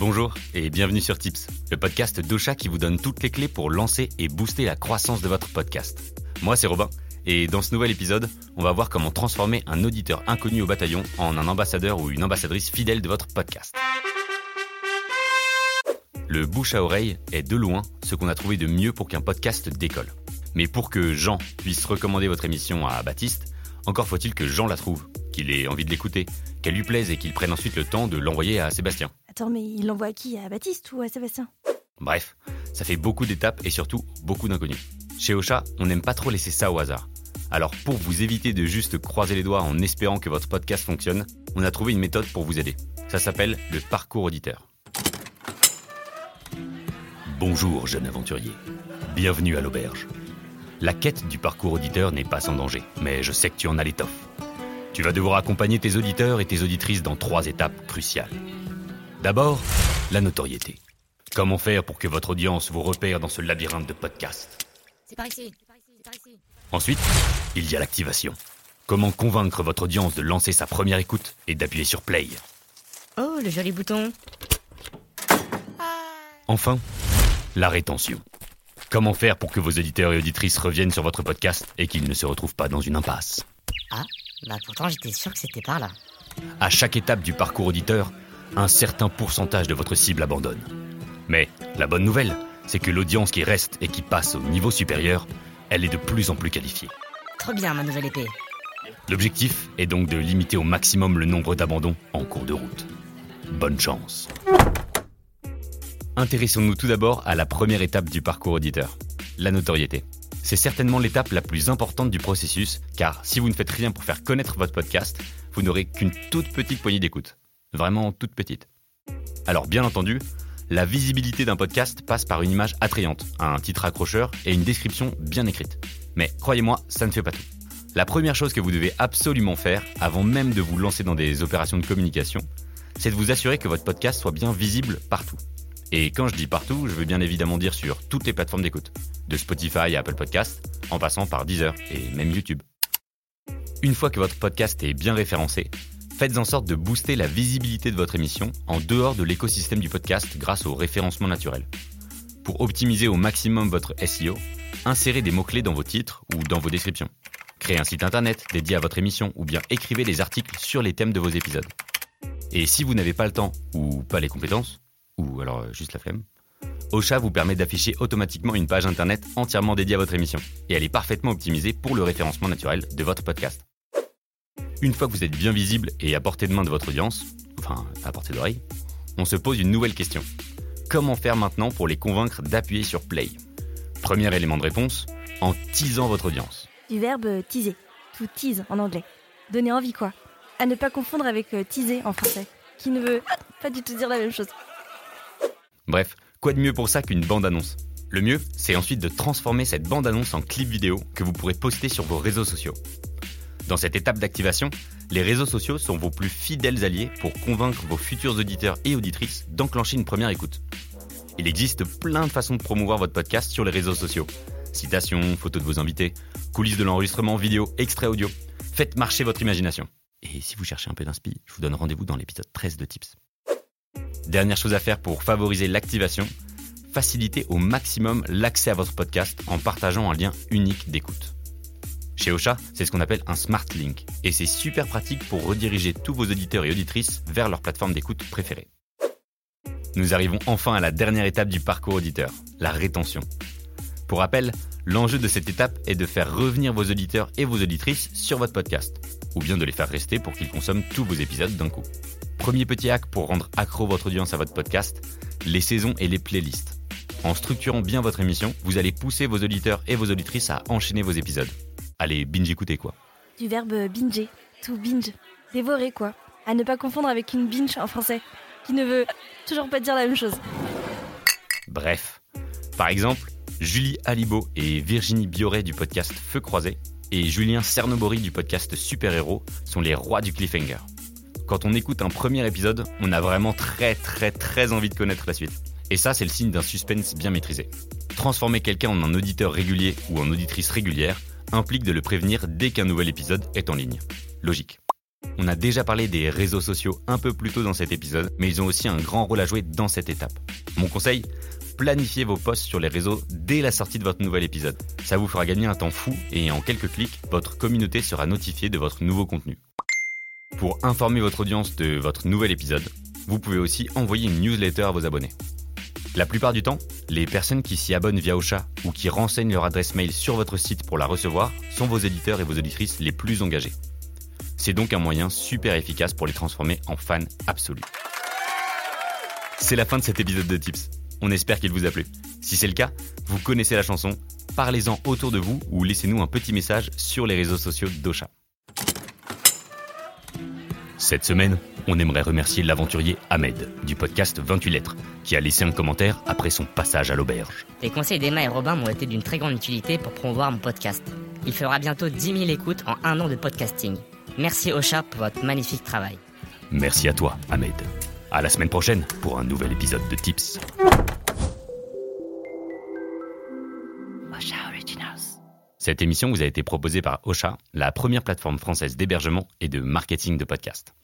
Bonjour et bienvenue sur Tips, le podcast d'Ocha qui vous donne toutes les clés pour lancer et booster la croissance de votre podcast. Moi c'est Robin et dans ce nouvel épisode, on va voir comment transformer un auditeur inconnu au bataillon en un ambassadeur ou une ambassadrice fidèle de votre podcast. Le bouche à oreille est de loin ce qu'on a trouvé de mieux pour qu'un podcast décolle. Mais pour que Jean puisse recommander votre émission à Baptiste, encore faut-il que Jean la trouve, qu'il ait envie de l'écouter, qu'elle lui plaise et qu'il prenne ensuite le temps de l'envoyer à Sébastien. Attends, mais il l'envoie à qui? À Baptiste ou à Sébastien? Bref, ça fait beaucoup d'étapes et surtout beaucoup d'inconnus. Chez Ocha, on n'aime pas trop laisser ça au hasard. Alors pour vous éviter de juste croiser les doigts en espérant que votre podcast fonctionne, on a trouvé une méthode pour vous aider. Ça s'appelle le parcours auditeur. Bonjour jeune aventurier. Bienvenue à l'auberge. La quête du parcours auditeur n'est pas sans danger, mais je sais que tu en as l'étoffe. Tu vas devoir accompagner tes auditeurs et tes auditrices dans trois étapes cruciales. D'abord, la notoriété. Comment faire pour que votre audience vous repère dans ce labyrinthe de podcasts? C'est par ici. C'est par ici. Ensuite, il y a l'activation. Comment convaincre votre audience de lancer sa première écoute et d'appuyer sur play? Oh, le joli bouton. Enfin, la rétention. Comment faire pour que vos auditeurs et auditrices reviennent sur votre podcast et qu'ils ne se retrouvent pas dans une impasse? Ah, bah pourtant j'étais sûr que c'était par là. À chaque étape du parcours auditeur, un certain pourcentage de votre cible abandonne. Mais la bonne nouvelle, c'est que l'audience qui reste et qui passe au niveau supérieur, elle est de plus en plus qualifiée. Trop bien ma nouvelle épée. L'objectif est donc de limiter au maximum le nombre d'abandons en cours de route. Bonne chance. Intéressons-nous tout d'abord à la première étape du parcours auditeur, la notoriété. C'est certainement l'étape la plus importante du processus, car si vous ne faites rien pour faire connaître votre podcast, vous n'aurez qu'une toute petite poignée d'écoute. Vraiment toute petite. Alors bien entendu, la visibilité d'un podcast passe par une image attrayante, un titre accrocheur et une description bien écrite. Mais croyez-moi, ça ne fait pas tout. La première chose que vous devez absolument faire, avant même de vous lancer dans des opérations de communication, c'est de vous assurer que votre podcast soit bien visible partout. Et quand je dis partout, je veux bien évidemment dire sur toutes les plateformes d'écoute, de Spotify à Apple Podcast, en passant par Deezer et même YouTube. Une fois que votre podcast est bien référencé, faites en sorte de booster la visibilité de votre émission en dehors de l'écosystème du podcast grâce au référencement naturel. Pour optimiser au maximum votre SEO, insérez des mots-clés dans vos titres ou dans vos descriptions. Créez un site internet dédié à votre émission ou bien écrivez des articles sur les thèmes de vos épisodes. Et si vous n'avez pas le temps ou pas les compétences, ou alors euh, juste la flemme, Ocha vous permet d'afficher automatiquement une page internet entièrement dédiée à votre émission. Et elle est parfaitement optimisée pour le référencement naturel de votre podcast. Une fois que vous êtes bien visible et à portée de main de votre audience, enfin à portée d'oreille, on se pose une nouvelle question. Comment faire maintenant pour les convaincre d'appuyer sur play? Premier élément de réponse, en teasant votre audience. Du verbe euh, teaser. To tease en anglais. Donner envie quoi. À ne pas confondre avec euh, teaser en français. Qui ne veut pas du tout dire la même chose. Bref, quoi de mieux pour ça qu'une bande-annonce? Le mieux, c'est ensuite de transformer cette bande-annonce en clip vidéo que vous pourrez poster sur vos réseaux sociaux. Dans cette étape d'activation, les réseaux sociaux sont vos plus fidèles alliés pour convaincre vos futurs auditeurs et auditrices d'enclencher une première écoute. Il existe plein de façons de promouvoir votre podcast sur les réseaux sociaux. Citations, photos de vos invités, coulisses de l'enregistrement, vidéo, extrait audio. Faites marcher votre imagination. Et si vous cherchez un peu d'inspi, je vous donne rendez-vous dans l'épisode 13 de Tips. Dernière chose à faire pour favoriser l'activation, facilitez au maximum l'accès à votre podcast en partageant un lien unique d'écoute. Chez Ocha, c'est ce qu'on appelle un Smart Link, et c'est super pratique pour rediriger tous vos auditeurs et auditrices vers leur plateforme d'écoute préférée. Nous arrivons enfin à la dernière étape du parcours auditeur, la rétention. Pour rappel, l'enjeu de cette étape est de faire revenir vos auditeurs et vos auditrices sur votre podcast, ou bien de les faire rester pour qu'ils consomment tous vos épisodes d'un coup. Premier petit hack pour rendre accro votre audience à votre podcast, les saisons et les playlists. En structurant bien votre émission, vous allez pousser vos auditeurs et vos auditrices à enchaîner vos épisodes. Allez, binge écouter quoi. Du verbe binger. To binge. Dévorer quoi. À ne pas confondre avec une binge en français. Qui ne veut toujours pas dire la même chose. Bref. Par exemple, Julie Alibo et Virginie Bioret du podcast Feu Croisé et Julien Cernobori du podcast Super Héros sont les rois du cliffhanger. Quand on écoute un premier épisode, on a vraiment très très très envie de connaître la suite. Et ça, c'est le signe d'un suspense bien maîtrisé. Transformer quelqu'un en un auditeur régulier ou en auditrice régulière implique de le prévenir dès qu'un nouvel épisode est en ligne. Logique. On a déjà parlé des réseaux sociaux un peu plus tôt dans cet épisode, mais ils ont aussi un grand rôle à jouer dans cette étape. Mon conseil planifiez vos posts sur les réseaux dès la sortie de votre nouvel épisode. Ça vous fera gagner un temps fou et en quelques clics, votre communauté sera notifiée de votre nouveau contenu. Pour informer votre audience de votre nouvel épisode, vous pouvez aussi envoyer une newsletter à vos abonnés. La plupart du temps, les personnes qui s'y abonnent via Ocha ou qui renseignent leur adresse mail sur votre site pour la recevoir sont vos éditeurs et vos auditrices les plus engagés. C'est donc un moyen super efficace pour les transformer en fans absolus. C'est la fin de cet épisode de Tips. On espère qu'il vous a plu. Si c'est le cas, vous connaissez la chanson, parlez-en autour de vous ou laissez-nous un petit message sur les réseaux sociaux d'Ocha. Cette semaine, on aimerait remercier l'aventurier Ahmed du podcast 28 lettres, qui a laissé un commentaire après son passage à l'auberge. Les conseils d'Emma et Robin m'ont été d'une très grande utilité pour promouvoir mon podcast. Il fera bientôt 10 000 écoutes en un an de podcasting. Merci Ocha pour votre magnifique travail. Merci à toi, Ahmed. À la semaine prochaine pour un nouvel épisode de Tips. Ocha Originals. Cette émission vous a été proposée par Ocha, la première plateforme française d'hébergement et de marketing de podcasts.